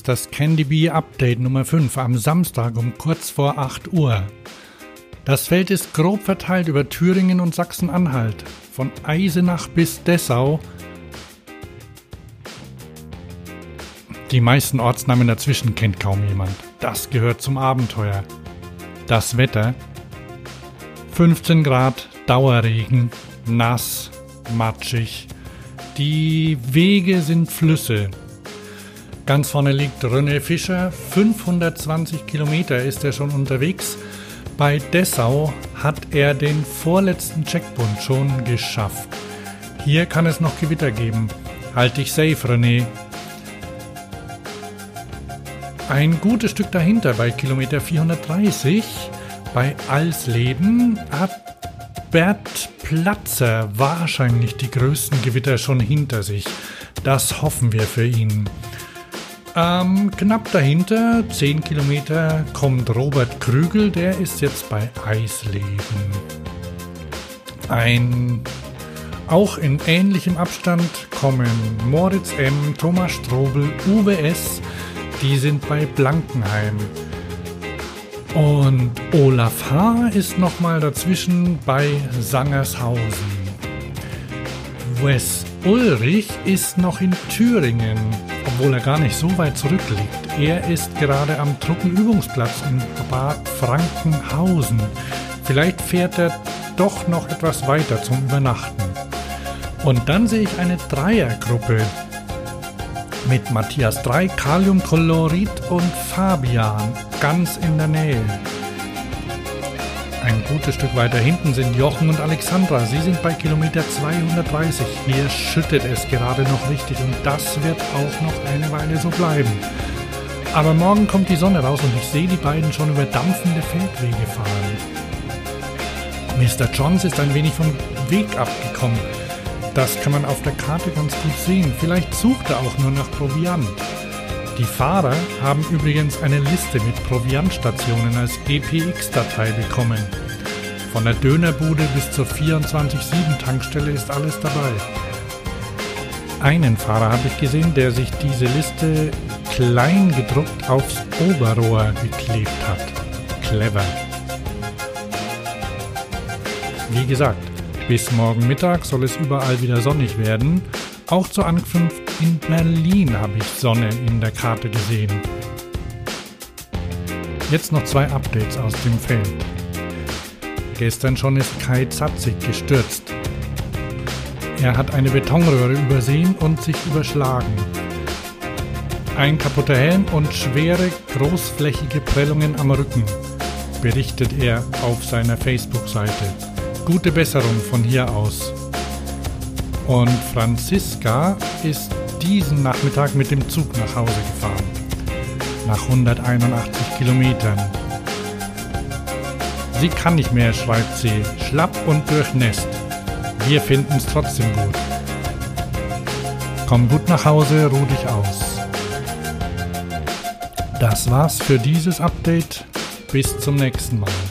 ist das Candy Bee Update Nummer 5 am Samstag um kurz vor 8 Uhr. Das Feld ist grob verteilt über Thüringen und Sachsen-Anhalt, von Eisenach bis Dessau. Die meisten Ortsnamen dazwischen kennt kaum jemand. Das gehört zum Abenteuer. Das Wetter 15 Grad, Dauerregen, nass, matschig. Die Wege sind Flüsse. Ganz vorne liegt René Fischer. 520 Kilometer ist er schon unterwegs. Bei Dessau hat er den vorletzten Checkpoint schon geschafft. Hier kann es noch Gewitter geben. Halt dich safe, René. Ein gutes Stück dahinter, bei Kilometer 430, bei Alsleben, hat Bert Platzer wahrscheinlich die größten Gewitter schon hinter sich. Das hoffen wir für ihn. Ähm, knapp dahinter, 10 Kilometer, kommt Robert Krügel, der ist jetzt bei Eisleben. Ein auch in ähnlichem Abstand kommen Moritz M., Thomas Strobel, Uwe die sind bei Blankenheim. Und Olaf H. ist nochmal dazwischen bei Sangershausen. Wes Ulrich ist noch in Thüringen, obwohl er gar nicht so weit zurückliegt. Er ist gerade am Truppenübungsplatz in Bad Frankenhausen. Vielleicht fährt er doch noch etwas weiter zum Übernachten. Und dann sehe ich eine Dreiergruppe mit Matthias 3, Kaliumchlorid und Fabian ganz in der Nähe. Ein gutes Stück weiter hinten sind Jochen und Alexandra. Sie sind bei Kilometer 230. Hier schüttet es gerade noch richtig und das wird auch noch eine Weile so bleiben. Aber morgen kommt die Sonne raus und ich sehe die beiden schon über dampfende Feldwege fahren. Mr. Johns ist ein wenig vom Weg abgekommen. Das kann man auf der Karte ganz gut sehen. Vielleicht sucht er auch nur nach Proviant. Die Fahrer haben übrigens eine Liste mit Proviantstationen als GPX-Datei bekommen. Von der Dönerbude bis zur 24-7-Tankstelle ist alles dabei. Einen Fahrer habe ich gesehen, der sich diese Liste klein gedruckt aufs Oberrohr geklebt hat. Clever. Wie gesagt, bis morgen Mittag soll es überall wieder sonnig werden. Auch zur Ankunft in Berlin habe ich Sonne in der Karte gesehen. Jetzt noch zwei Updates aus dem Feld. Gestern schon ist Kai Zatzig gestürzt. Er hat eine Betonröhre übersehen und sich überschlagen. Ein kaputter Helm und schwere, großflächige Prellungen am Rücken, berichtet er auf seiner Facebook-Seite. Gute Besserung von hier aus. Und Franziska ist diesen Nachmittag mit dem Zug nach Hause gefahren. Nach 181 Kilometern. Sie kann nicht mehr, schreibt sie, schlapp und durchnässt. Wir finden es trotzdem gut. Komm gut nach Hause, ruh dich aus. Das war's für dieses Update. Bis zum nächsten Mal.